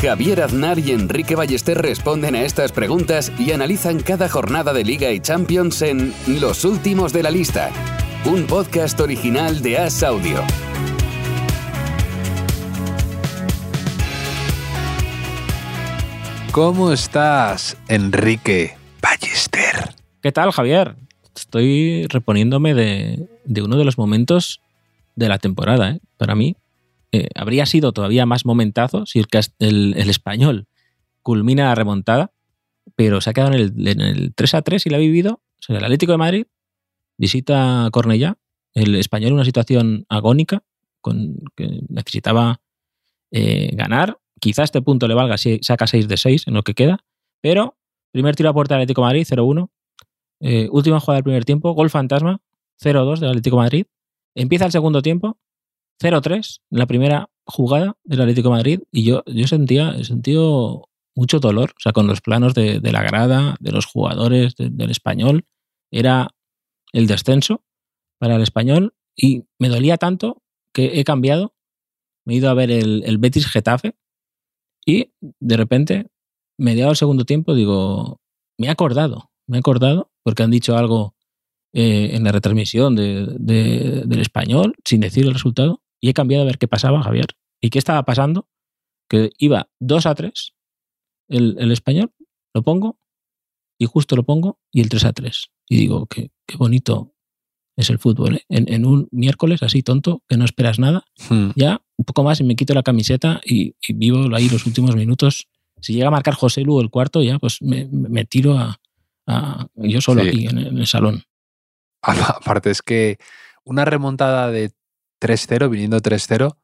Javier Aznar y Enrique Ballester responden a estas preguntas y analizan cada jornada de Liga y Champions en Los Últimos de la Lista, un podcast original de As Audio. ¿Cómo estás, Enrique Ballester? ¿Qué tal, Javier? Estoy reponiéndome de, de uno de los momentos de la temporada, ¿eh? Para mí, eh, habría sido todavía más momentazo si el, español culmina la remontada, pero se ha quedado en el, en el 3 a 3 y la ha vivido. O el Atlético de Madrid visita Cornellá, el español en una situación agónica, con, que necesitaba eh, ganar. Quizá este punto le valga si saca 6 de 6 en lo que queda, pero primer tiro a puerta del Atlético de Madrid, 0-1. Eh, última jugada del primer tiempo, gol fantasma, 0-2 del Atlético de Madrid. Empieza el segundo tiempo, 0-3 en la primera jugada del Atlético de Madrid y yo, yo sentía, sentido mucho dolor, o sea, con los planos de, la grada, de los jugadores, del español, era el descenso para el español y me dolía tanto que he cambiado, me he ido a ver el, Betis Getafe y de repente, mediado el segundo tiempo, digo, me he acordado, me he acordado porque han dicho algo eh, en la retransmisión del español sin decir el resultado y he cambiado a ver qué pasaba, Javier. ¿Y qué estaba pasando? Que iba 2 a 3 el, español, lo pongo y justo lo pongo y el 3 a 3. Y digo, qué, qué bonito es el fútbol. ¿eh? En, un miércoles así tonto, que no esperas nada, hmm. ya un poco más y me quito la camiseta y, vivo ahí los últimos minutos. Si llega a marcar José Lu el cuarto, ya pues me, tiro a, yo solo aquí en, en el salón. Aparte es que una remontada de 3-0, viniendo 3-0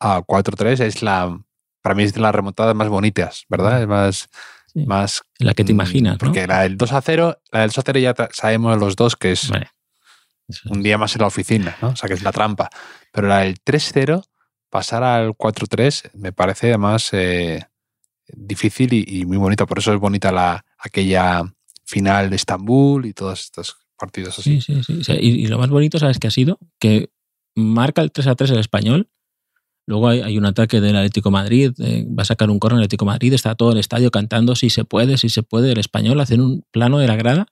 a 4-3, es la, para mí es de las remontadas más bonitas, ¿verdad? Es más, más... La que te mm, imaginas, Porque la del 2-0, la del 2-0 ya sabemos los dos que es un día más en la oficina, ¿no? O sea, que es la trampa. Pero la del 3-0, pasar al 4-3, me parece además eh, difícil y, muy bonita. Por eso es bonita la, aquella final de Estambul y todos estos partidos así. Sí, sí, sí. y, y, lo más bonito, ¿sabes qué ha sido? Que marca el 3 a 3 el español. Luego hay, un ataque del Atlético Madrid, eh, va a sacar un corno el Atlético Madrid, está todo el estadio cantando si se puede, si se puede, el español, hacen un plano de la grada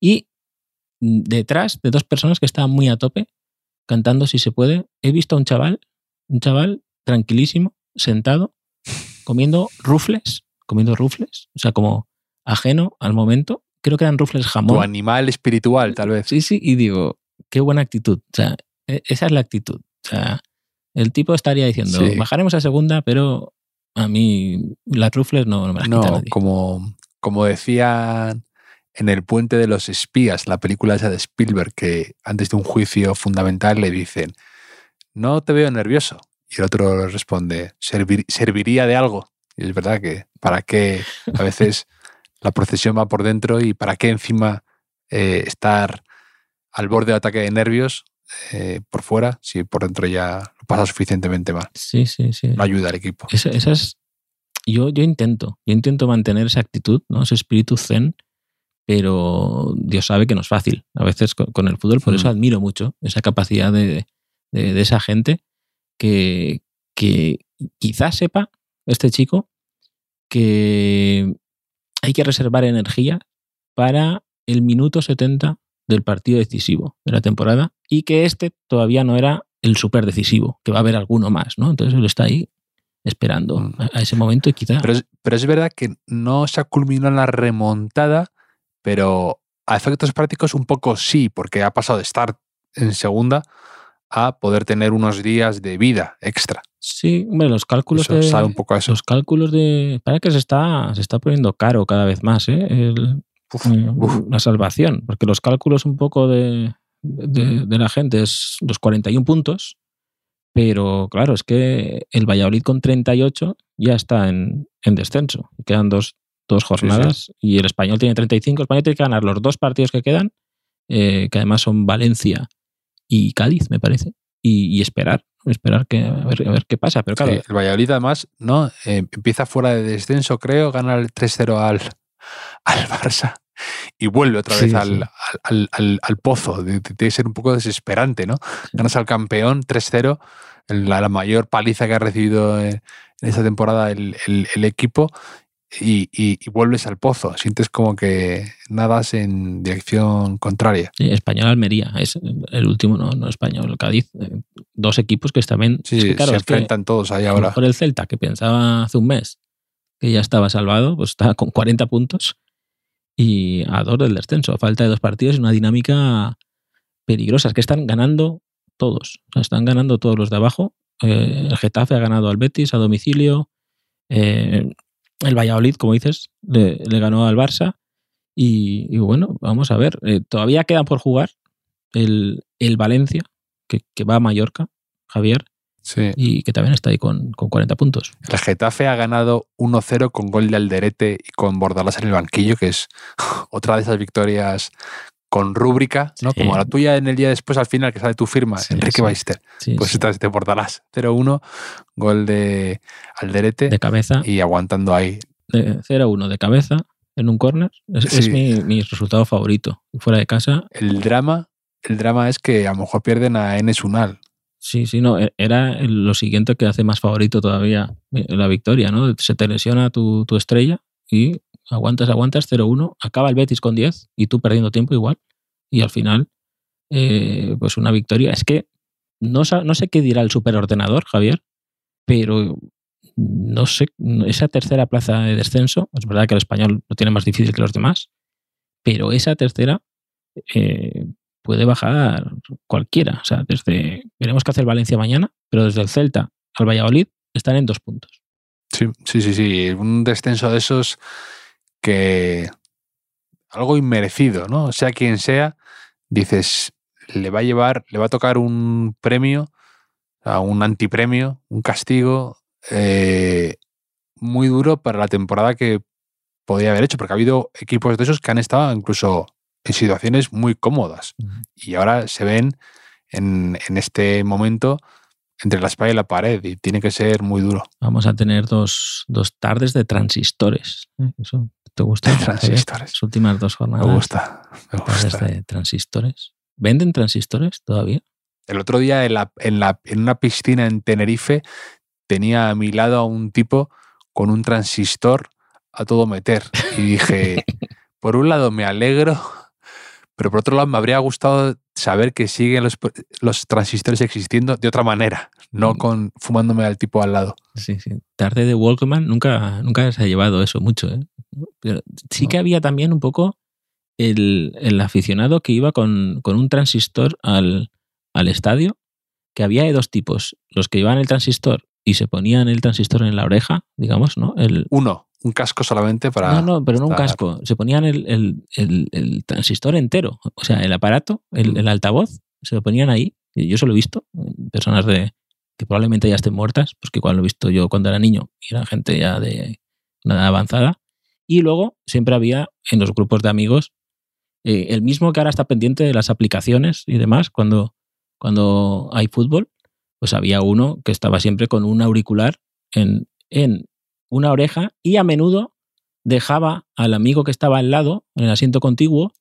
y detrás de dos personas que estaban muy a tope cantando si se puede, he visto a un chaval, un chaval tranquilísimo, sentado, comiendo rufles, comiendo rufles, o sea, como ajeno al momento, creo que eran rufles jamón. Tu animal espiritual, tal vez. Sí, sí, y digo, qué buena actitud. O sea, esa es la actitud. O sea, el tipo estaría diciendo, bajaremos a segunda, pero a mí las rufles no, me las no, nadie. Como, como decían en El puente de los espías, la película esa de Spielberg, que antes de un juicio fundamental le dicen, no te veo nervioso. Y el otro le responde, serviría de algo. Y es verdad que para qué a veces la procesión va por dentro y para qué encima eh, estar al borde de ataque de nervios eh, por fuera, si por dentro ya lo pasa suficientemente mal. Sí, sí, sí. No ayuda al equipo. Esa, es, yo, yo intento, yo intento mantener esa actitud, ¿no? ese espíritu zen, pero Dios sabe que no es fácil a veces con, el fútbol, por eso mm. admiro mucho esa capacidad de, de, esa gente que, que quizás sepa, este chico, que hay que reservar energía para el minuto 70 del partido decisivo de la temporada y que este todavía no era el súper decisivo, que va a haber alguno más, ¿no? Entonces él está ahí esperando mm. a, ese momento y quizá... Pero es, pero es verdad que no se ha culminado la remontada, pero a efectos prácticos un poco sí, porque ha pasado de estar en segunda a poder tener unos días de vida extra. Sí, hombre, los cálculos de, sabe un poco eso. Los cálculos de... Para que se está, se está poniendo caro cada vez más, ¿eh? El, la salvación, porque los cálculos un poco de, de, la gente es los 41 puntos, pero claro, es que el Valladolid con 38 ya está en, en descenso. Quedan dos, dos jornadas, y el español tiene 35. El español tiene que ganar los dos partidos que quedan, eh, que además son Valencia y Cádiz, me parece, y, esperar, esperar que, a, ver, a ver qué pasa. Pero claro, el Valladolid además no eh, empieza fuera de descenso, creo, gana el 3-0 al, al Barça y vuelve otra vez al, al, pozo. Tiene que ser un poco desesperante, ¿no? Ganas al campeón 3-0, la, la, mayor paliza que ha recibido en esta temporada el, equipo. Y, vuelves al pozo. Sientes como que nadas en dirección contraria. español Almería es el último, no, no español Cádiz. Eh, dos equipos que también se enfrentan todos ahí ahora. Por el Celta, que pensaba hace un mes que ya estaba salvado, pues está con 40 puntos y a dos del descenso. falta de dos partidos y una dinámica peligrosa. Es que están ganando todos. están ganando todos los de abajo. Eh, el Getafe ha ganado al Betis a domicilio. Eh, el Valladolid, como dices, le, ganó al Barça. Y, bueno, vamos a ver. Eh, todavía quedan por jugar el, Valencia, que, que, va a Mallorca, Javier. Y que también está ahí con, 40 puntos. El Getafe ha ganado 1-0 con gol de Alderete y con Bordalas en el banquillo, que es otra de esas victorias con rúbrica, ¿no? Como la tuya en el día después, al final, que sale tu firma, Enrique Beister. pues esta Bordalás. 0-1, gol de Alderete. De cabeza. Y aguantando ahí. 0-1 de cabeza en un córner. Es, mi, resultado favorito. Fuera de casa. El drama, el drama es que a lo mejor pierden a Enes Unal. Sí, sí, no, e, era lo siguiente que hace más favorito todavía eh, la victoria, ¿no? Se te lesiona tu, estrella y aguantas, aguantas 0-1, acaba el Betis con 10 y tú perdiendo tiempo igual. Y al final, eh, pues una victoria. Es que no, no sé qué dirá el superordenador, Javier, pero no sé, esa tercera plaza de descenso, es verdad que el español lo tiene más difícil que los demás, pero esa tercera eh, puede bajar cualquiera. O sea, desde. Veremos qué hace el Valencia mañana, pero desde el Celta al Valladolid están en dos puntos. Sí, sí, sí, sí. Un descenso de esos que. algo inmerecido, ¿no? Sea quien sea, dices, le va a llevar, le va a tocar un premio, a un antipremio, un castigo eh, muy duro para la temporada que podría haber hecho, porque ha habido equipos de esos que han estado incluso en situaciones muy cómodas. Y ahora se ven en, este momento entre la espalda y la pared y tiene que ser muy duro. Vamos a tener dos, tardes de transistores. ¿eh? ¿Eso te gusta? transistores. Las últimas dos jornadas. Me gusta. Me gusta. de transistores. ¿Venden transistores todavía? El otro día en, la, en, la, en una piscina en Tenerife tenía a mi lado a un tipo con un transistor a todo meter. Y dije, por un lado me alegro pero por otro lado, me habría gustado saber que siguen los, los transistores existiendo de otra manera, no mm. con fumándome al tipo al lado. Sí, sí. Tarde de Walkman nunca, nunca se ha llevado eso mucho. ¿eh? Pero sí que había también un poco el, el aficionado que iba con, con un transistor al, al, estadio, que había de dos tipos. Los que llevaban el transistor y se ponían el transistor en la oreja, digamos, ¿no? El, Uno un casco solamente para. No, no, pero no un casco. Se ponían el, transistor entero. O sea, el aparato, mm. el, altavoz, se lo ponían ahí. Yo se lo he visto. Personas de que probablemente ya estén muertas, pues que igual lo he visto yo cuando era niño y era gente ya de una edad avanzada. Y luego siempre había en los grupos de amigos eh, el mismo que ahora está pendiente de las aplicaciones y demás cuando, cuando hay fútbol, pues había uno que estaba siempre con un auricular en, en una oreja y a menudo dejaba al amigo que estaba al lado, en el asiento contiguo,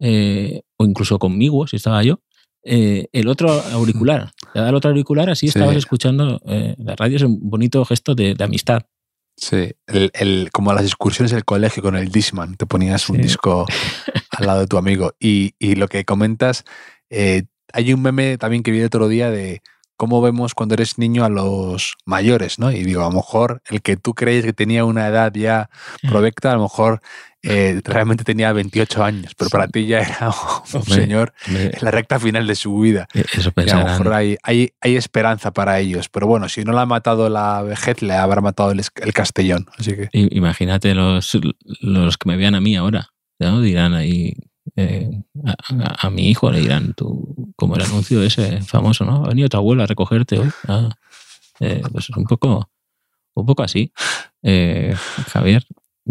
eh, o incluso conmigo, si estaba yo, eh, el otro auricular. Le da el otro auricular, así estabas escuchando eh, la radio, es un bonito gesto de, amistad. Sí, el, como las excursiones del colegio con el Disman, te ponías un disco al lado de tu amigo. Y, y lo que comentas, hay un meme también que vi el otro día de cómo vemos cuando eres niño a los mayores, ¿no? Y digo, a lo mejor el que tú crees que tenía una edad ya provecta, a lo mejor eh, realmente tenía 28 años, pero para ti ya era un señor en la recta final de su vida. E-, eso a lo mejor hay, hay, esperanza para ellos, pero bueno, si no le ha matado la vejez, le habrá matado el, Castellón. Así que... Imagínate los, los que me vean a mí ahora, ¿no? dirán ahí, eh, a, mi hijo le dirán, tú, como el anuncio ese famoso, ¿no? Ha venido tu abuela a recogerte hoy. Ah, eh, pues un poco, un poco así, eh, Javier,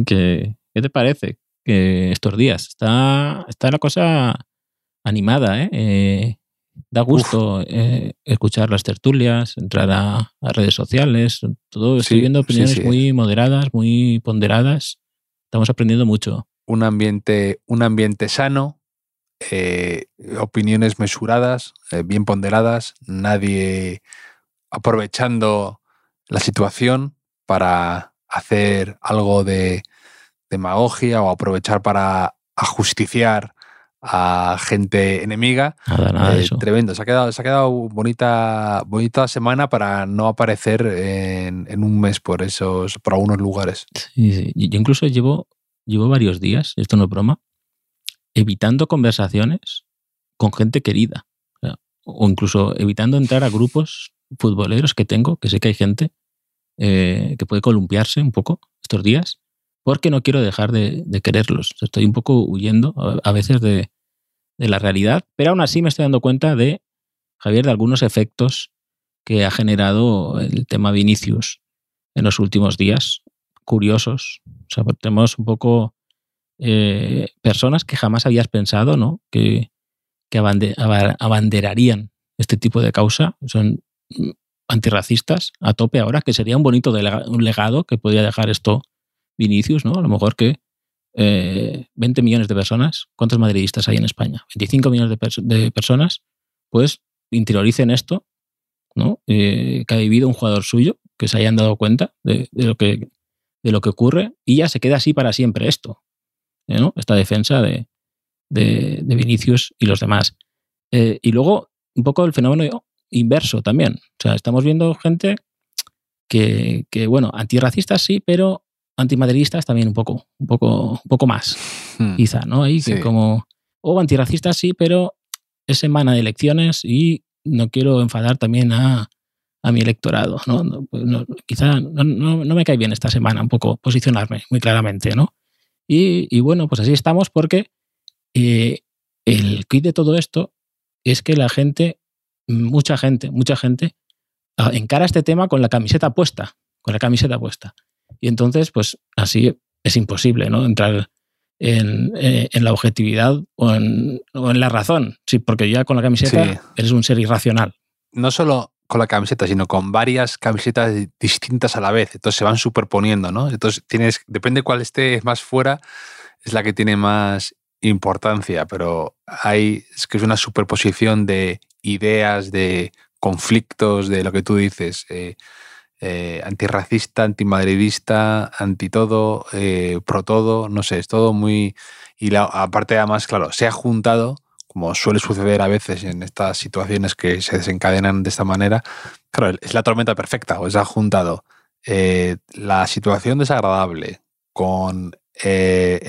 que, ¿Qué te parece que estos días? Está, está la cosa animada, ¿eh? da gusto eh, escuchar las tertulias, entrar a, redes sociales, todo. Estoy viendo opiniones muy moderadas, muy ponderadas. Estamos aprendiendo mucho. Un ambiente, un ambiente sano, eh, opiniones mesuradas, bien ponderadas, nadie aprovechando la situación para hacer algo de demagogia o aprovechar para ajusticiar a gente enemiga. Nada, eh, Tremendo. Se ha quedado, se ha quedado bonita, bonita semana para no aparecer en, un mes por esos, por algunos lugares. Sí, sí. Yo incluso llevo, llevo varios días, esto no es broma, evitando conversaciones con gente querida. O, incluso evitando entrar a grupos futboleros que tengo, que sé que hay gente eh, que puede columpiarse un poco estos días porque no quiero dejar de, quererlos. Estoy un poco huyendo a, veces de, la realidad, pero aún así me estoy dando cuenta de, Javier, de algunos efectos que ha generado el tema Vinicius en los últimos días, curiosos. O sea, tenemos un poco eh, personas que jamás habías pensado, ¿no? Que, que abanderarían este tipo de causa. Son antirracistas a tope ahora, que sería un bonito un legado que podría dejar esto Vinicius, ¿no? A lo mejor que 20 eh, millones de personas, ¿cuántos madridistas hay en España? 25 millones de, personas, pues interioricen esto, ¿no? Eh, que ha vivido un jugador suyo, que se hayan dado cuenta de, lo que, de lo que ocurre y ya se queda así para siempre esto, ¿no? Esta defensa de, de, Vinicius y los demás. Eh, y luego, un poco el fenómeno inverso también. O sea, estamos viendo gente que, que bueno, antirracistas sí, pero antimadridistas también un poco, un poco, un poco más, hmm. quizá, ¿no? Ahí como, o antirracistas sí, pero es semana de elecciones y no quiero enfadar también a, mi electorado, ¿no? Pues quizá no, me cae bien esta semana un poco posicionarme muy claramente, ¿no? Y, bueno, pues así estamos porque eh, el kit de todo esto es que la gente, mucha gente, mucha gente, ah, encara este tema con la camiseta puesta, con la camiseta puesta. Y entonces, pues así es imposible, ¿no? Entrar en, eh, la objetividad o en, la razón. Sí, porque ya con la camiseta eres un ser irracional. No solo con la camiseta, sino con varias camisetas distintas a la vez. Entonces se van superponiendo, ¿no? Entonces tienes, depende cuál esté más fuera, es la que tiene más importancia, pero hay, es que es una superposición de ideas, de conflictos, de lo que tú dices. Eh, eh, antirracista, antimadridista, anti todo, eh, pro todo, no sé, es todo muy... Y la, aparte además, claro, se ha juntado, como suele suceder a veces en estas situaciones que se desencadenan de esta manera, claro, es la tormenta perfecta, o se ha juntado eh, la situación desagradable con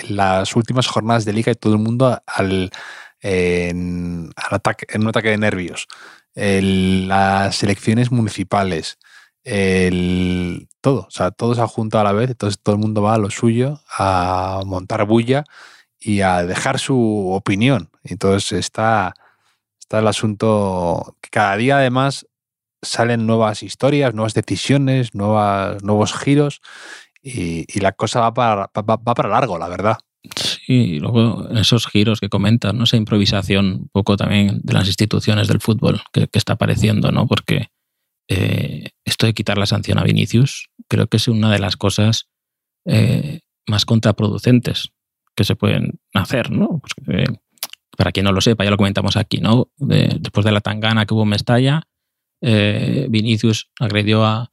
las últimas jornadas de liga y todo el mundo al, en, ataque, en un ataque de nervios, las elecciones municipales, todo, o sea, todo se ha juntado a la vez, entonces todo el mundo va a lo suyo, a montar bulla y a dejar su opinión. Entonces está, está el asunto que cada día además salen nuevas historias, nuevas decisiones, nuevos giros y, la cosa va para, va, para largo, la verdad. Sí, luego esos giros que comentas, ¿no? esa improvisación un poco también de las instituciones del fútbol que, que está apareciendo, ¿no? porque eh, esto de quitar la sanción a Vinicius creo que es una de las cosas eh, más contraproducentes que se pueden hacer, ¿no? Pues, para quien no lo sepa, ya lo comentamos aquí, ¿no? después de la tangana que hubo en Mestalla, eh, Vinicius agredió a,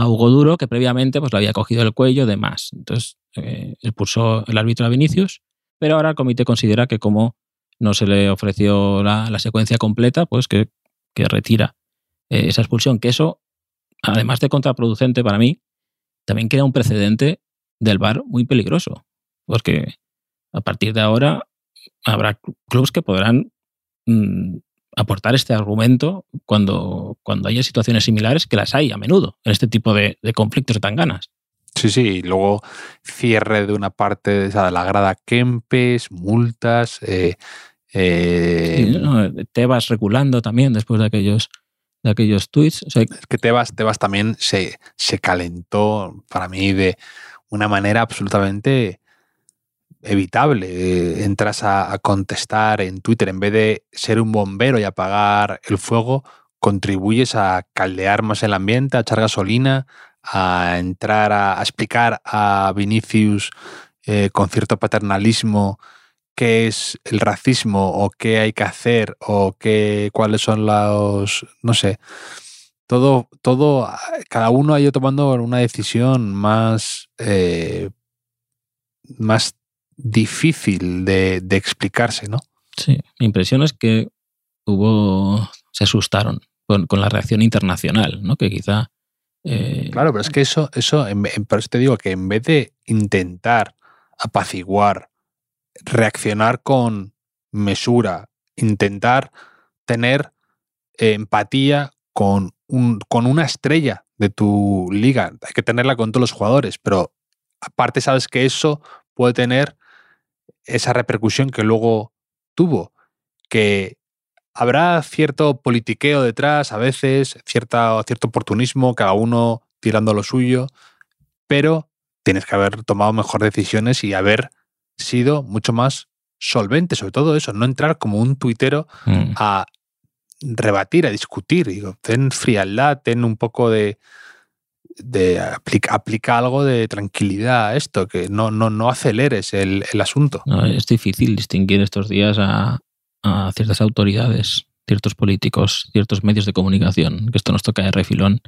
Hugo Duro, que previamente pues, le había cogido el cuello de más. Entonces, expulsó el árbitro a Vinicius, pero ahora el comité considera que como no se le ofreció la, secuencia completa, pues que, que retira eh, esa expulsión, que eso, además de contraproducente para mí, también crea un precedente del VAR muy peligroso, porque a partir de ahora habrá clubes que podrán mm, aportar este argumento cuando, cuando haya situaciones similares, que las hay a menudo en este tipo de, conflictos tan ganas. Sí, sí, y luego cierre de una parte de, esa, de la grada Kempes, multas. Eh, eh, te vas regulando también después de aquellos de aquellos tweets. es que Tebas, Tebas también se, se calentó para mí de una manera absolutamente evitable. Eh, entras a, contestar en Twitter en vez de ser un bombero y apagar el fuego, contribuyes a caldear más el ambiente, a echar gasolina, a entrar a, a explicar a Vinicius eh, con cierto paternalismo qué es el racismo o qué hay que hacer o qué, cuáles son los, no sé, todo, todo, cada uno ha ido tomando una decisión más, eh, más difícil de, de explicarse, ¿no? Sí, mi impresión es que hubo, se asustaron con, con la reacción internacional, ¿no? Que quizá... eh, Claro, pero es que eso, eso, en- por eso te digo que en vez de intentar apaciguar, reaccionar con mesura, intentar tener eh, empatía con, un, con una estrella de tu liga, hay que tenerla con todos los jugadores, pero aparte sabes que eso puede tener esa repercusión que luego tuvo, que habrá cierto politiqueo detrás, a veces, cierta, cierto oportunismo, cada uno tirando lo suyo, pero tienes que haber tomado mejor decisiones y haber sido mucho más solvente, sobre todo eso, no entrar como un tuitero mm, a rebatir, a discutir. Digo, ten frialdad, ten un poco de. De aplica, aplica algo de tranquilidad a esto, que no, no, no aceleres el, el asunto. no, es difícil distinguir estos días a, a ciertas autoridades, ciertos políticos, ciertos medios de comunicación, que esto nos toca de refilón,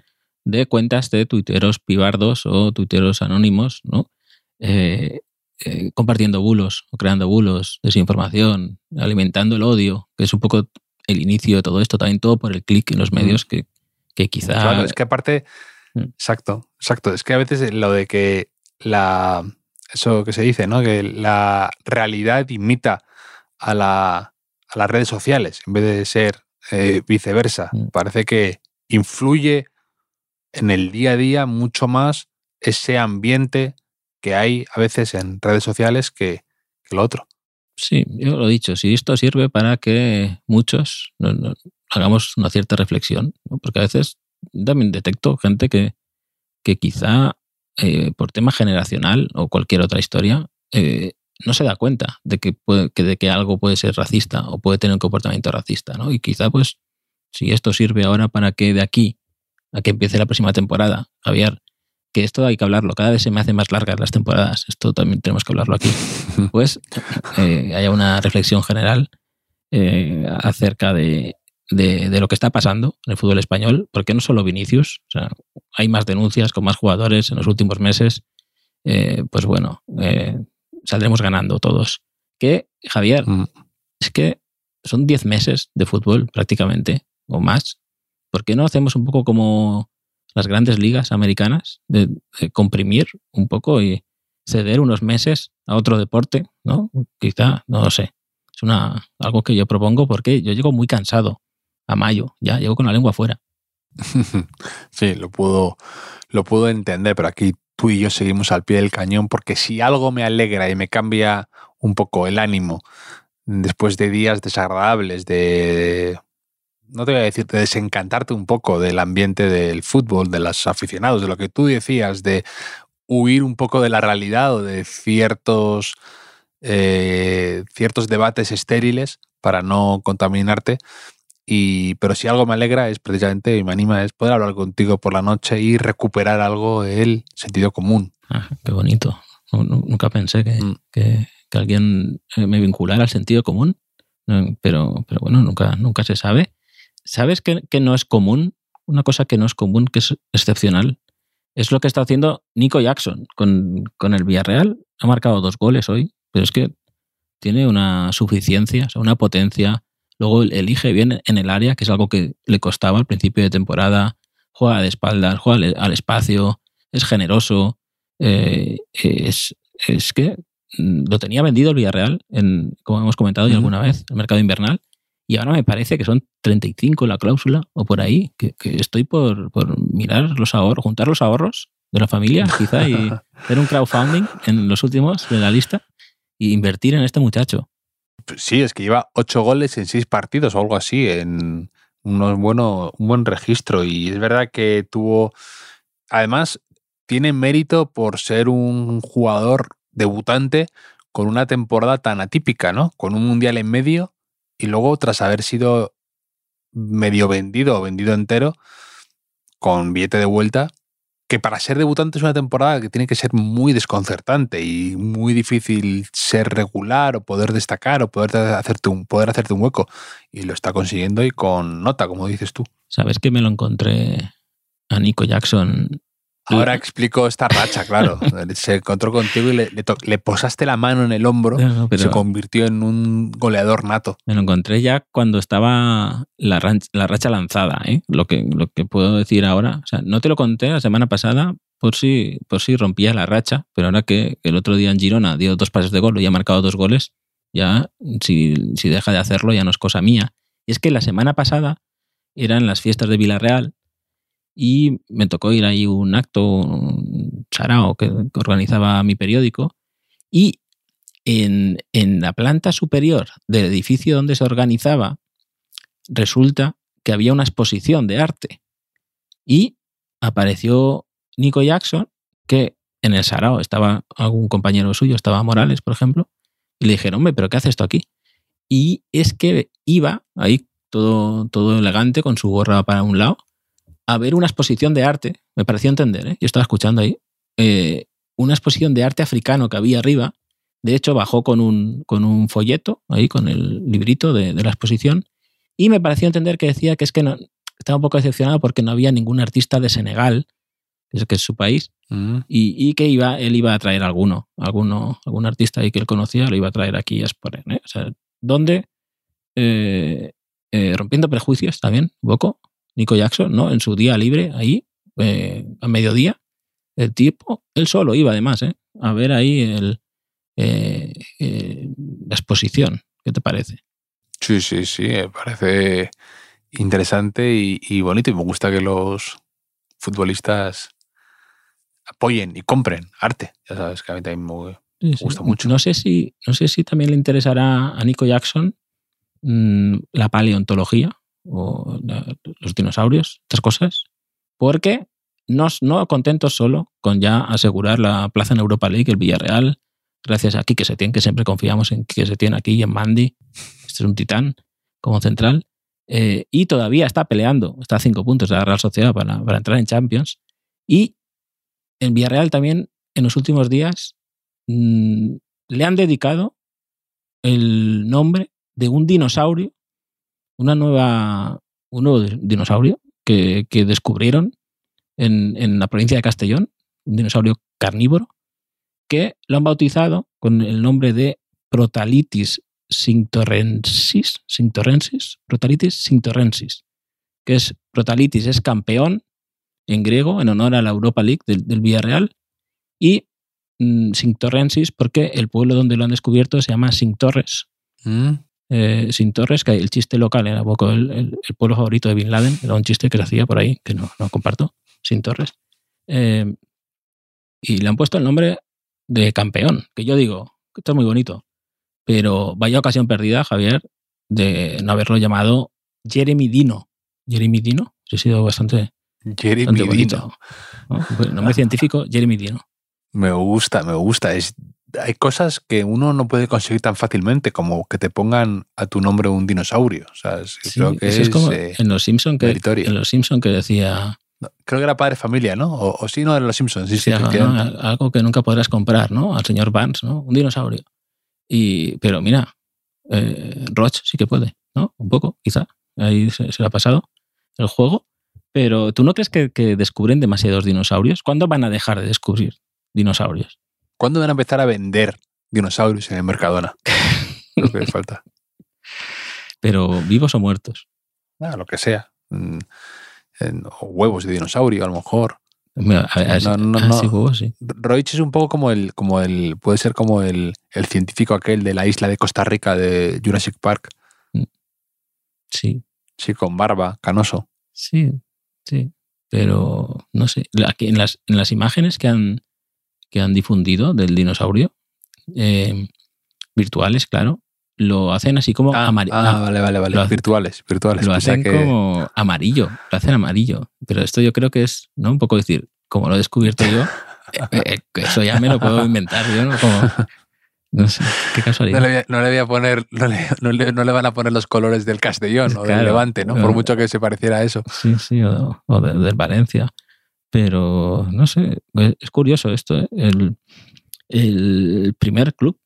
de cuentas de tuiteros pibardos o tuiteros anónimos, ¿no? Eh, eh, compartiendo bulos o creando bulos, desinformación, alimentando el odio, que es un poco el inicio de todo esto, también todo por el clic en los medios que, que quizá... Claro, es que aparte. Mm. Exacto, exacto. Es que a veces lo de que la. Eso que se dice, ¿no? Que la realidad imita a, la, a las redes sociales en vez de ser eh, viceversa. Mm. Parece que influye en el día a día mucho más ese ambiente que hay a veces en redes sociales que, que lo otro. Sí, yo lo he dicho, si esto sirve para que muchos no- no- hagamos una cierta reflexión, ¿no? porque a veces también detecto gente que, que quizá eh, por tema generacional o cualquier otra historia eh, no se da cuenta de que, puede- que de que algo puede ser racista o puede tener un comportamiento racista, ¿no? Y quizá pues si esto sirve ahora para que de aquí a que empiece la próxima temporada, Javier, que esto hay que hablarlo, cada vez se me hacen más largas las temporadas, esto también tenemos que hablarlo aquí pues eh, haya una reflexión general eh, acerca de, de- de lo que está pasando en el fútbol español, porque no solo Vinicius, o sea, hay más denuncias con más jugadores en los últimos meses, eh, pues bueno, eh, saldremos ganando todos. Que, Javier, Mm. es que son 10 meses de fútbol prácticamente, o más. ¿Por qué no hacemos un poco como las grandes ligas americanas, de, de comprimir un poco y ceder unos meses a otro deporte, ¿no? Quizá, no lo sé. Es una, algo que yo propongo porque yo llego muy cansado a mayo, ya llego con la lengua fuera. Sí, lo puedo, lo puedo entender, pero aquí tú y yo seguimos al pie del cañón porque si algo me alegra y me cambia un poco el ánimo después de días desagradables, de, no te voy a decir, de desencantarte un poco del ambiente del fútbol, de los aficionados, de lo que tú decías, de huir un poco de la realidad o de ciertos, eh, ciertos debates estériles para no contaminarte. Y, pero si algo me alegra es precisamente y me anima es poder hablar contigo por la noche y recuperar algo del sentido común. Ah, qué bonito. Nu- nu- Nunca pensé que, Mm. que- que alguien eh, me vinculara al sentido común, Eh, pero, pero bueno, nunca, nunca se sabe. ¿Sabes que, que no es común? Una cosa que no es común, que es excepcional, es lo que está haciendo Nico Jackson con, con el Villarreal. Ha marcado dos goles hoy, pero es que tiene una suficiencia, o sea, una potencia. Luego elige bien en el área, que es algo que le costaba al principio de temporada. Juega de espaldas, juega al- espacio, es generoso. eh, es, es que mm, lo tenía vendido el Villarreal, en, como hemos comentado ya alguna vez, el mercado invernal. Y ahora me parece que son 35 la cláusula o por ahí, que, que estoy por, por mirar los ahorros, juntar los ahorros de la familia, quizá, y hacer un crowdfunding en los últimos de la lista y invertir en este muchacho. Sí, es que lleva ocho goles en seis partidos o algo así, en unos bueno, un buen registro. Y es verdad que tuvo. Además, tiene mérito por ser un jugador debutante con una temporada tan atípica, ¿no? Con un mundial en medio y luego tras haber sido medio vendido o vendido entero con billete de vuelta, que para ser debutante es una temporada que tiene que ser muy desconcertante y muy difícil ser regular o poder destacar o poder hacerte un, poder hacerte un hueco. Y lo está consiguiendo y con nota, como dices tú. ¿Sabes que me lo encontré a Nico Jackson Ahora explico esta racha, claro. Se encontró contigo y le, posaste la mano en el hombro y se convirtió en un goleador nato. Me lo encontré ya cuando estaba la, racha lanzada, ¿eh? lo, que, lo que puedo decir ahora. O sea, no te lo conté la semana pasada por si, por si rompía la racha, pero ahora que el otro día en Girona dio dos pases de gol y ha marcado dos goles, ya si, si deja de hacerlo ya no es cosa mía. Y es que la semana pasada eran las fiestas de Villarreal y me tocó ir ahí un acto, un charao que, organizaba mi periódico y en, en, la planta superior del edificio donde se organizaba resulta que había una exposición de arte y apareció Nico Jackson que en el Sarao estaba algún compañero suyo, estaba Morales, por ejemplo, y le dijeron, hombre, pero ¿qué haces esto aquí? Y es que iba ahí todo, todo elegante con su gorra para un lado a ver una exposición de arte, me pareció entender, ¿eh? yo estaba escuchando ahí, eh, una exposición de arte africano que había arriba. De hecho, bajó con un, con un folleto, ahí con el librito de, la exposición, y me pareció entender que decía que es que no, estaba un poco decepcionado porque no había ningún artista de Senegal, que es su país, mm. y, que iba, él iba a traer alguno, alguno, algún artista ahí que él conocía, lo iba a traer aquí a exponer. ¿eh? O sea, ¿dónde? rompiendo prejuicios también, un poco, Nico Jackson, ¿no? En su día libre, ahí, eh, a mediodía, el tipo, él solo iba además, ¿eh? A ver ahí el, eh, la exposición. ¿Qué te parece? Sí, sí, sí, me parece interesante y, bonito y me gusta que los futbolistas apoyen y compren arte. Ya sabes que a mí también me, gusta mucho. No sé, si, no sé si también le interesará a Nico Jackson mm, la paleontología, o los dinosaurios, estas cosas, porque no, no contentos solo con ya asegurar la plaza en Europa League, el Villarreal, gracias a se tiene que siempre confiamos en que se tiene aquí y en Mandy, este es un titán como central, eh, y todavía está peleando, está a cinco puntos de la Real Sociedad para, para entrar en Champions, y en Villarreal también en los últimos días mm, le han dedicado el nombre de un dinosaurio una nueva, un nuevo dinosaurio que, descubrieron en, la provincia de Castellón, un dinosaurio carnívoro, que lo han bautizado con el nombre de Protalitis sintorrensis, sintorrensis, Protalitis sintorrensis, que es Protalitis es campeón en griego en honor a la Europa League del, Villarreal y mm, Sintorrensis porque el pueblo donde lo han descubierto se llama Sintorres. Mm eh, sin Torres, que el chiste local era poco el, pueblo favorito de Bin Laden, era un chiste que se hacía por ahí, que no, no comparto, sin Torres. Eh, y le han puesto el nombre de campeón, que yo digo, esto es muy bonito, pero vaya ocasión perdida, Javier, de no haberlo llamado Jeremy Dino. Jeremy Dino, ha sido bastante, Jeremy bonito. El nombre científico, Jeremy Dino. Me gusta, me gusta. Es hay cosas que uno no puede conseguir tan fácilmente como que te pongan a tu nombre un dinosaurio. O sea, creo que es, como eh, en los Simpson que en los Simpson que decía creo que era padre familia, ¿no? O, sí, no, en los Simpsons. Sí, sí, algo que nunca podrás comprar, ¿no? Al señor Vance, ¿no? Un dinosaurio. Y, pero mira, eh, Roach sí que puede, ¿no? Un poco, quizá. Ahí se, le ha pasado el juego. Pero ¿tú no crees que, que descubren demasiados dinosaurios? ¿Cuándo van a dejar de descubrir dinosaurios? ¿Cuándo van a empezar a vender dinosaurios en el Mercadona? lo que les falta. Pero vivos o muertos. Ah, lo que sea. Mm, o huevos de dinosaurio, a lo mejor. no, no, no. sí. Roich es un poco como el, como el, puede ser como el, el, científico aquel de la isla de Costa Rica de Jurassic Park. Mm. Sí. Sí, con barba, canoso. Sí, sí. Pero no sé. Aquí en las, en las imágenes que han, que han difundido del dinosaurio, eh, virtuales, claro, lo hacen así como ah, amarillo. Ah, vale, vale, vale. virtuales, virtuales. Lo hacen como amarillo, lo hacen amarillo. Pero esto yo creo que es, ¿no? Un poco decir, como lo he descubierto yo, eh, eh, eso ya me lo puedo inventar yo, ¿no? Como, No sé, qué casualidad. No le, voy a, no le voy a poner, no le, no le- no le van a poner los colores del Castellón o del. Levante, ¿no? Por mucho que se pareciera a eso. Sí, sí, o, o de- del Valencia. Pero no sé, es curioso esto. ¿eh? El, el primer club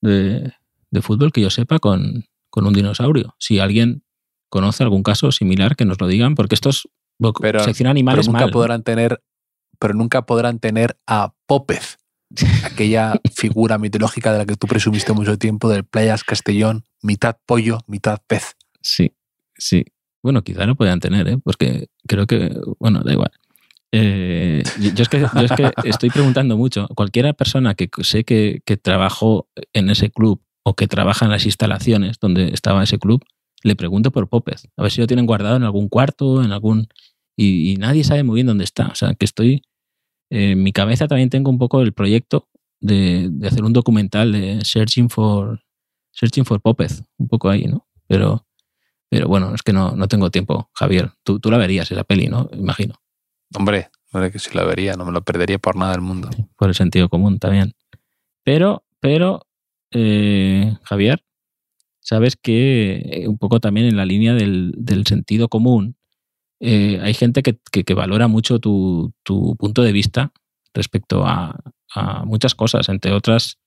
de, de fútbol que yo sepa con, con un dinosaurio. Si alguien conoce algún caso similar, que nos lo digan, porque esto es Pero- sección Pero animales nunca mal. podrán tener, pero nunca podrán tener a Pópez, aquella figura mitológica de la que tú presumiste mucho tiempo del Playas Castellón, mitad pollo, mitad pez. Sí, sí. Bueno, quizá lo podían tener, ¿eh? porque creo que, bueno, da igual. Eh, yo, es que, yo es que estoy preguntando mucho. Cualquiera persona que sé que, que trabajó en ese club o que trabaja en las instalaciones donde estaba ese club, le pregunto por Pópez. A ver si lo tienen guardado en algún cuarto, en algún... Y, nadie sabe muy bien dónde está. O sea, que estoy... eh, en mi cabeza también tengo un poco el proyecto de, hacer un documental de Searching for, Searching for Pópez. Un poco ahí, ¿no? Pero... Pero bueno, es que no, no tengo tiempo, Javier. Tú, tú la verías esa peli, ¿no? Imagino. Hombre, hombre, que si la vería, no me lo perdería por nada del mundo. Por el sentido común también. Pero, pero, eh, Javier, sabes que eh, un poco también en la línea del, del sentido común, eh, hay gente que, que- valora mucho tu, tu punto de vista respecto a, a muchas cosas, entre otras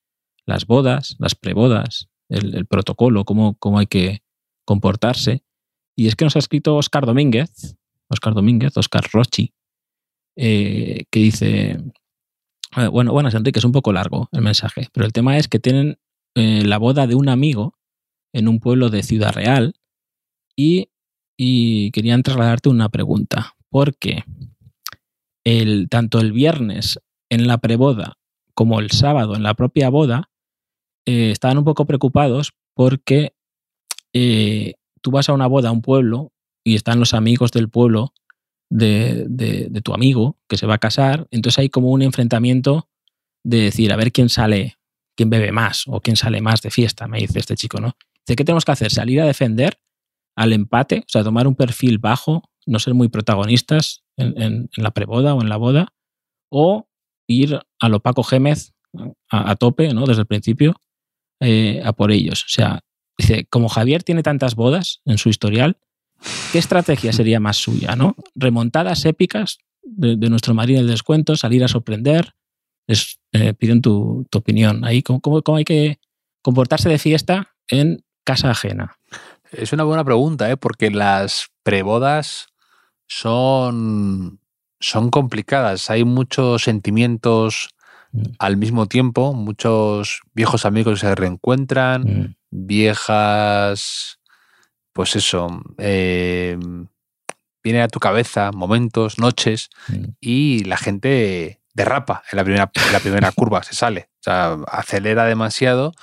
las bodas, las prebodas, el, el protocolo, cómo, cómo hay que comportarse. Y es que nos ha escrito Oscar Domínguez, Oscar Domínguez, Oscar Rochi, eh, que dice, eh, bueno, buenas Enrique, es un poco largo el mensaje, pero el tema es que tienen eh, la boda de un amigo en un pueblo de Ciudad Real y, querían trasladarte una pregunta, porque el, tanto el viernes en la preboda como el sábado en la propia boda eh, estaban un poco preocupados porque tú vas a una boda a un pueblo y están los amigos del pueblo de, de- tu amigo que se va a casar, entonces hay como un enfrentamiento de decir, a ver quién sale, quién bebe más o quién sale más de fiesta, me dice este chico, ¿no? Dice, ¿qué tenemos que hacer? ¿Salir a defender al empate? O sea, tomar un perfil bajo, no ser muy protagonistas en, en- la preboda o en la boda, o ir a lo Paco Gémez a, a tope, ¿no? Desde el principio, eh, a por ellos. O sea, dice, como Javier tiene tantas bodas en su historial, ¿qué estrategia sería más suya, no? Remontadas épicas de, de nuestro Marín del Descuento, salir a sorprender. Eh, piden tu, tu opinión. Ahí, ¿cómo, cómo- cómo hay que comportarse de fiesta en casa ajena? Es una buena pregunta, ¿eh? porque las prebodas son, son complicadas. Hay muchos sentimientos Mm. al mismo tiempo, muchos viejos amigos que se reencuentran, Mm, viejas, pues eso, eh, vienen a tu cabeza momentos, noches, mm. y la gente derrapa en la primera, en la primera curva, se sale. O sea, acelera demasiado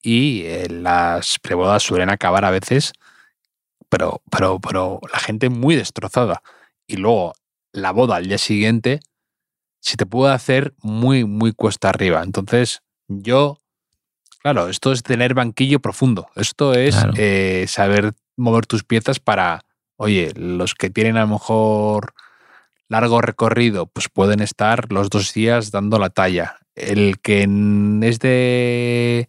y eh, las prebodas suelen acabar a veces, pero, pero, pero la gente muy destrozada. Y luego la boda al día siguiente se te puede hacer muy, muy cuesta arriba. Entonces, yo, claro, esto es tener banquillo profundo. Esto es Claro. eh, saber mover tus piezas para, oye, los que tienen a lo mejor largo recorrido, pues pueden estar los dos días dando la talla. El que es de,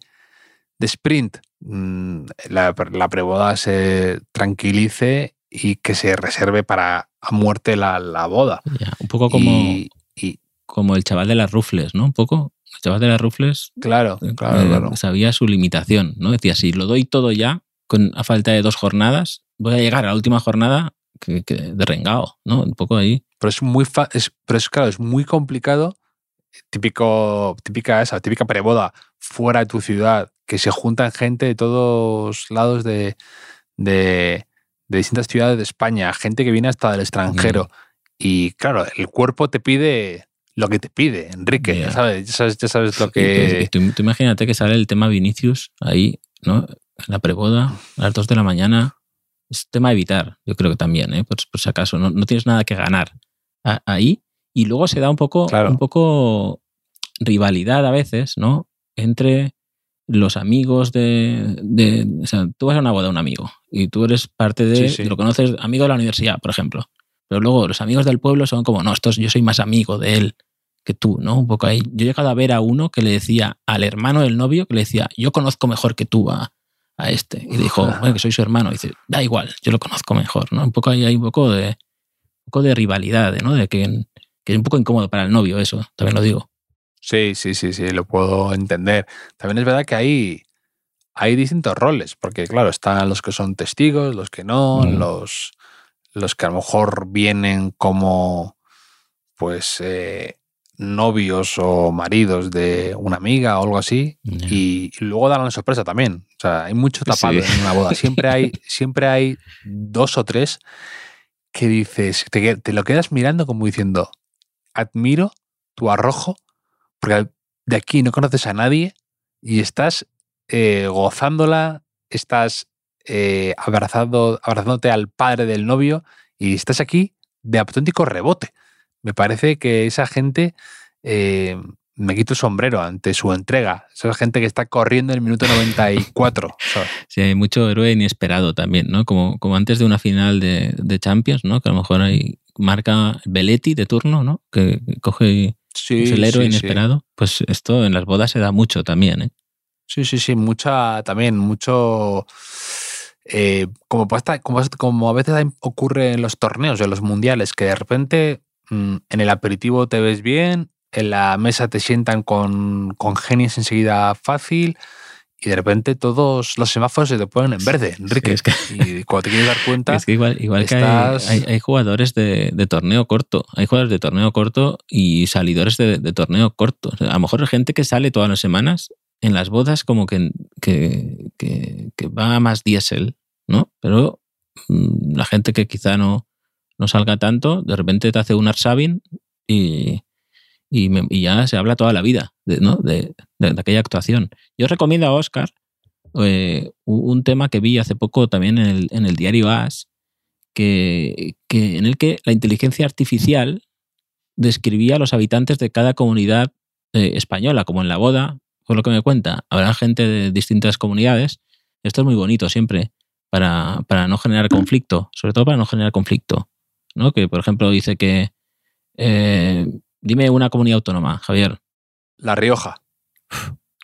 de sprint, mm, la, la preboda se tranquilice y que se reserve para a muerte la, la boda. Ya, un poco como, Y, y como el chaval de las rufles, ¿no? Un poco. El chaval de las rufles claro, claro, eh, claro. sabía su limitación, ¿no? Decía, si lo doy todo ya, con, a falta de dos jornadas, voy a llegar a la última jornada que, que de rengao, ¿no? Un poco ahí. Pero es muy fa- es, pero es claro, es muy complicado. Típico, típica esa, típica preboda fuera de tu ciudad, que se juntan gente de todos lados de, de, de distintas ciudades de España, gente que viene hasta del extranjero. Y claro, el cuerpo te pide lo que te pide, Enrique. Ya. Ya, sabes, ya, sabes, ya sabes lo que. tú, tú imagínate que sale el tema Vinicius ahí, ¿no? La preboda, a las 2 de la mañana. Es tema a evitar, yo creo que también, ¿eh? por, por si acaso. No, no tienes nada que ganar a- ahí. Y luego se da un poco, Claro. un poco rivalidad a veces, ¿no? Entre los amigos de, de- O sea, tú vas a una boda de un amigo y tú eres parte de. Sí, sí. Lo conoces, amigo de la universidad, por ejemplo. Pero luego los amigos del pueblo son como, no, estos, yo soy más amigo de él que tú, ¿no? Un poco ahí. Yo he llegado a ver a uno que le decía al hermano del novio, que le decía, yo conozco mejor que tú a, a este. Y dijo, bueno, que soy su hermano. Y dice, da igual, yo lo conozco mejor, ¿no? Un poco ahí hay un poco de, un poco de rivalidad, ¿no? De que, que es un poco incómodo para el novio eso, también lo digo. Sí, sí, sí, sí, lo puedo entender. También es verdad que hay, hay distintos roles, porque claro, están los que son testigos, los que no, Mm. los, los que a lo mejor vienen como pues eh, novios o maridos de una amiga o algo así, y, y luego dan la sorpresa también. O sea, hay mucho tapado Sí. en una boda. Siempre hay, siempre hay dos o tres que dices, te, te lo quedas mirando como diciendo, admiro tu arrojo, porque de aquí no conoces a nadie y estás eh, gozándola, estás eh, abrazando, abrazándote al padre del novio y estás aquí de auténtico rebote. Me parece que esa gente eh, me quito el sombrero ante su entrega. Esa gente que está corriendo en el minuto 94. ¿sabes? Sí, hay mucho héroe inesperado también, ¿no? Como, como antes de una final de, de Champions, ¿no? Que a lo mejor hay marca Belletti de turno, ¿no? Que, que coge Sí, es el héroe sí, sí. inesperado. Pues esto en las bodas se da mucho también, ¿eh? Sí, sí, sí, mucha también, mucho. eh, como, como, como a veces ocurre en los torneos, en los mundiales, que de repente en el aperitivo te ves bien, en la mesa te sientan con, con genios enseguida fácil y de repente todos los semáforos se te ponen en verde, Enrique. es que- Y cuando te quieres dar cuenta, Es que igual, igual que hay, estás- hay- hay jugadores de, de torneo corto, hay jugadores de torneo corto y salidores de, de torneo corto. O sea, a lo mejor hay gente que sale todas las semanas en las bodas como que, que, que- que va más diésel, ¿no? Pero mm, la gente que quizá no, no salga tanto, de repente te hace un Arsabin y, y, me- y ya se habla toda la vida de, ¿no? de, de- aquella actuación. Yo recomiendo a Oscar eh, un un tema que vi hace poco también en el, en el diario AS, que, que- en el que la inteligencia artificial describía a los habitantes de cada comunidad eh, española, como en la boda, por lo que me cuenta, habrá gente de distintas comunidades. Esto es muy bonito siempre, para, para no generar conflicto, sobre todo para no generar conflicto. ¿No? Que, por ejemplo, dice que... eh, dime una comunidad autónoma, Javier. La Rioja.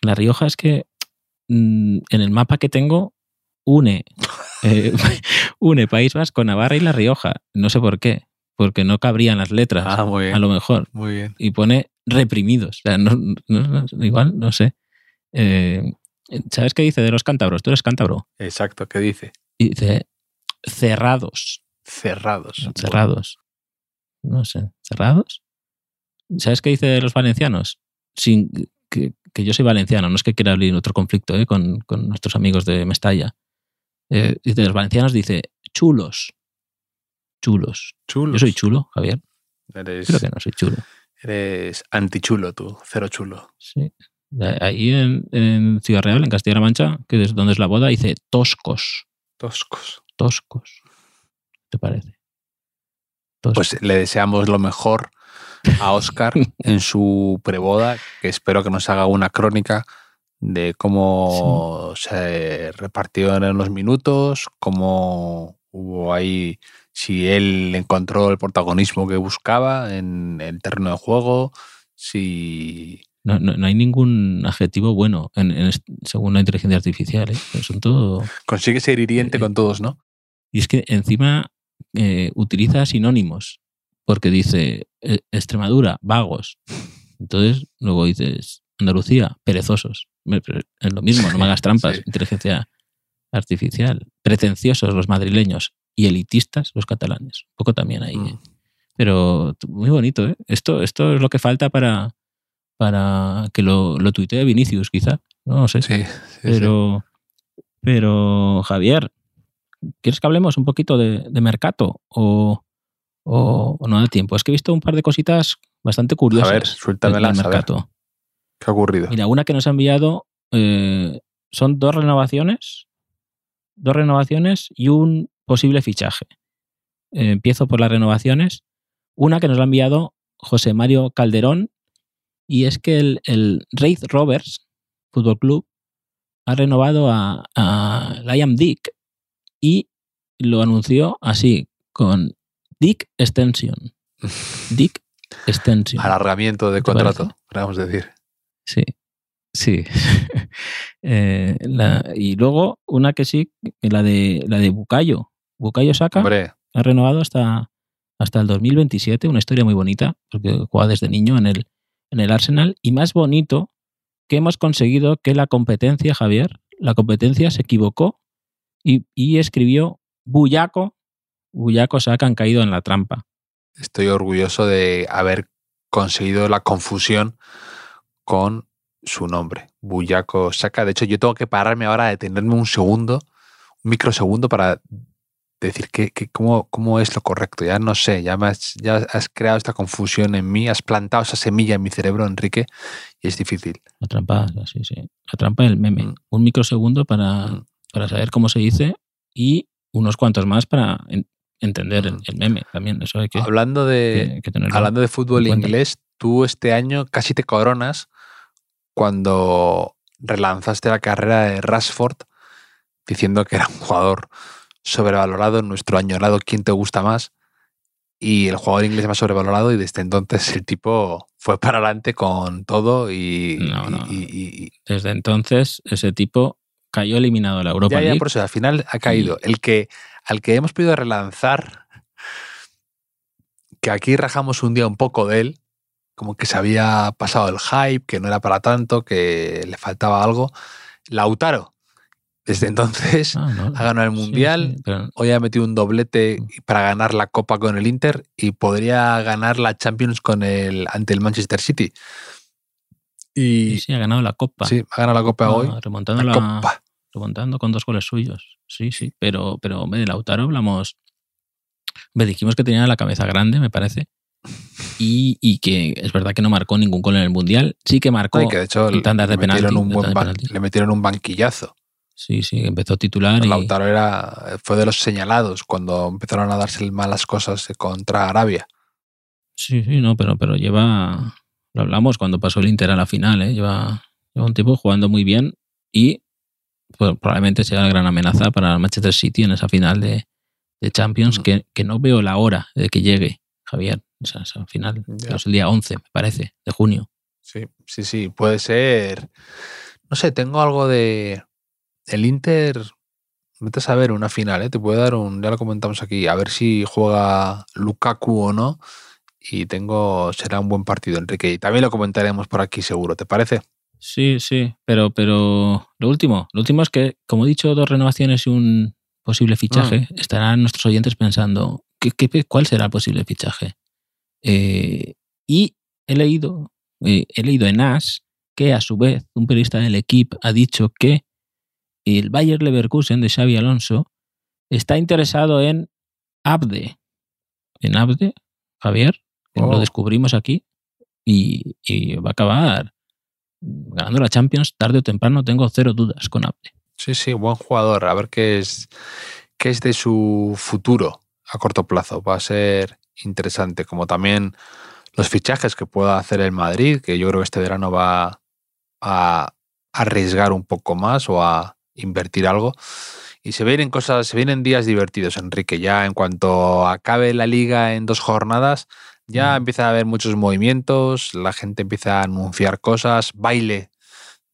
La Rioja es que mm, en el mapa que tengo une, eh, une País Vasco, Navarra y La Rioja. No sé por qué, porque no cabrían las letras, Ah, muy a lo mejor. Muy bien. Y pone reprimidos. O sea, no- no- no- igual, no sé. Eh, ¿Sabes qué dice de los cántabros? Tú eres cántabro. Exacto, ¿qué dice? Dice cerrados. Cerrados. Cerrados. No sé, ¿cerrados? ¿Sabes qué dice de los valencianos? Sin, que, que yo soy valenciano, no es que quiera abrir otro conflicto ¿eh? con, con nuestros amigos de Mestalla. Eh, dice de los valencianos dice chulos. Chulos. Chulo. Yo soy chulo, Javier. Eres, Creo que no soy chulo. eres antichulo tú, cero chulo. Sí. Ahí en, en Ciudad Real, en Castilla-La Mancha, que es donde es la boda, dice toscos. Toscos. Toscos. ¿Te parece? Pues le deseamos lo mejor a Oscar en su preboda, que espero que nos haga una crónica de cómo se repartieron los minutos, cómo hubo ahí, si él encontró el protagonismo que buscaba en el terreno de juego, si... No, no- no hay ningún adjetivo bueno en, según la inteligencia artificial. ¿eh? Son todo. Consigue ser hiriente con todos, ¿no? Y es que encima eh, utiliza sinónimos, porque dice eh, Extremadura, vagos. Entonces luego dices Andalucía, perezosos. Pero Es lo mismo, no me hagas trampas. Sí. Inteligencia artificial. Pretenciosos los madrileños y elitistas los catalanes. Un poco también ahí. ¿eh? Mm. Pero t- muy bonito, ¿eh? Esto, esto es lo que falta para, para que lo, lo tuitee Vinicius, quizá. No, sé. Sí. pero, pero, Javier, ¿quieres que hablemos un poquito de, de Mercato? O, o, o no da tiempo? Es que he visto un par de cositas bastante curiosas. A ver, suéltamelas, a ver. Mercato. ¿Qué ha ocurrido? Mira, una que nos ha enviado eh, son dos renovaciones, dos renovaciones y un posible fichaje. Eh, empiezo por las renovaciones. Una que nos la ha enviado José Mario Calderón y es que el, el Raid Rovers Fútbol Club ha renovado a, a Liam Dick y lo anunció así con Dick Extension. Dick extension. Alargamiento de ¿Te contrato, podríamos decir. Sí, sí. Eh, la- y luego una que sí, la de la de Bukayo. Bukayo Saka Hombre, ha renovado hasta, hasta el 2027, una historia muy bonita, porque juega desde niño en el, en el Arsenal. Y más bonito que hemos conseguido que la competencia, Javier, la competencia se equivocó y, y escribió Buyaco, Buyaco Saka han caído en la trampa. estoy orgulloso de haber conseguido la confusión con su nombre, Buyaco Saka. De hecho, yo tengo que pararme ahora, detenerme un segundo, un microsegundo para decir que, que cómo, cómo es lo correcto. Ya no sé, ya, me has, ya has creado esta confusión en mí, has plantado esa semilla en mi cerebro, Enrique, y es difícil. La trampa, sí, sí. La trampa del meme. Mm. Un microsegundo para, Mm. Para saber cómo se dice y unos cuantos más para en- entender el, el meme también. Eso hay que, Hablando de, que-. Hablando de fútbol inglés, tú este año casi te coronas cuando relanzaste la carrera de Rashford diciendo que era un jugador sobrevalorado nuestro añorado ¿Quién te gusta más? Y el jugador inglés más sobrevalorado y desde entonces el tipo fue para adelante con todo y... No, no. y- y- y- Desde entonces, ese tipo cayó eliminado la Europa ya, ya, League. por eso, al final ha caído. El que, al que hemos podido relanzar, que aquí rajamos un día un poco de él, como que se había pasado el hype, que no era para tanto, que le faltaba algo. Lautaro, desde entonces, Ah, no. ha ganado el Sí, Mundial, sí, pero hoy ha metido un doblete para ganar la Copa con el Inter y podría ganar la Champions con el, ante el Manchester City. sí, Y sí, ha ganado la Copa. sí, ha ganado la Copa Ah, hoy. Remontando, La la- Copa. Remontando con dos goles suyos. Sí, sí. Pero, pero hombre, de Lautaro hablamos. Me dijimos que tenía la cabeza grande, me parece. Y, y que es verdad que no marcó ningún gol en el Mundial. Sí que marcó Y que de hecho tandas de le, metieron penalti, un en buen tandas de ban- penalti. le metieron un banquillazo. Sí, sí, empezó titular y Lautaro era, fue de los señalados cuando empezaron a darse malas cosas contra Arabia. sí, sí, no, pero, pero lleva, lo hablamos cuando pasó el Inter a la final, ¿eh? lleva, lleva un tiempo jugando muy bien y pues, probablemente sea la gran amenaza para el Manchester City en esa final de, de Champions Mm. que, que no veo la hora de que llegue, Javier, esa, esa final, pero es el día 11, me parece, de junio. Sí, sí, sí, puede ser. No sé, tengo algo de. El Inter. Vete a saber una final, ¿eh? Te puede dar un. Ya lo comentamos aquí. A ver si juega Lukaku o no. Y tengo. Será un buen partido, Enrique. Y también lo comentaremos por aquí, seguro. ¿Te parece? Sí, sí, pero, pero lo último, lo último es que, como he dicho, dos renovaciones y un posible fichaje, Mm. estarán nuestros oyentes pensando, ¿qué, qué, cuál será el posible fichaje? Eh, y he leído, eh, he leído en AS que a su vez un periodista del equipo ha dicho que el Bayer Leverkusen de Xavi Alonso está interesado en Abde. En Abde, Javier, que Oh. lo descubrimos aquí y, y va a acabar ganando la Champions tarde o temprano, tengo cero dudas con Abde. Sí, sí, buen jugador. A ver qué es, qué es de su futuro a corto plazo. Va a ser interesante. Como también los fichajes que pueda hacer el Madrid, que yo creo que este verano va a arriesgar un poco más o a invertir algo. Y se vienen cosas, se vienen días divertidos, Enrique. Ya en cuanto acabe la liga en dos jornadas, ya Mm. empieza a haber muchos movimientos, la gente empieza a anunciar cosas, baile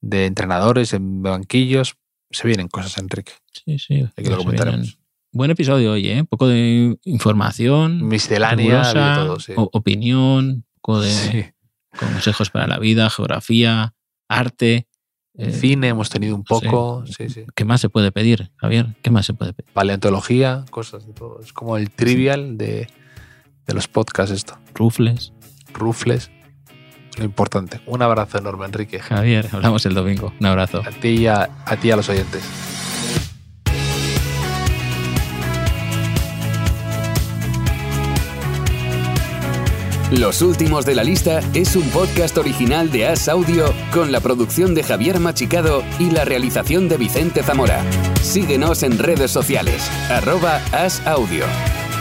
de entrenadores en banquillos. Se vienen cosas, Enrique. Sí, sí. Aquí lo se comentaremos. vienen. Buen episodio hoy, ¿eh? Un poco de información, Miscelánea, todo, sí. opinión, un poco de Sí. consejos para la vida, geografía, arte. eh, Cine hemos tenido un no sé. poco, sí, sí. ¿Qué más se puede pedir, Javier? ¿Qué más se puede pedir? Paleontología, cosas de todo. Es como el trivial de, de los podcasts esto. Rufles. Rufles. Lo importante. Un abrazo enorme, Enrique. Javier, hablamos el domingo. Un abrazo. A ti y a, a ti y a los oyentes. Los últimos de la lista es un podcast original de As Audio con la producción de Javier Machicado y la realización de Vicente Zamora. Síguenos en redes sociales, arroba As Audio.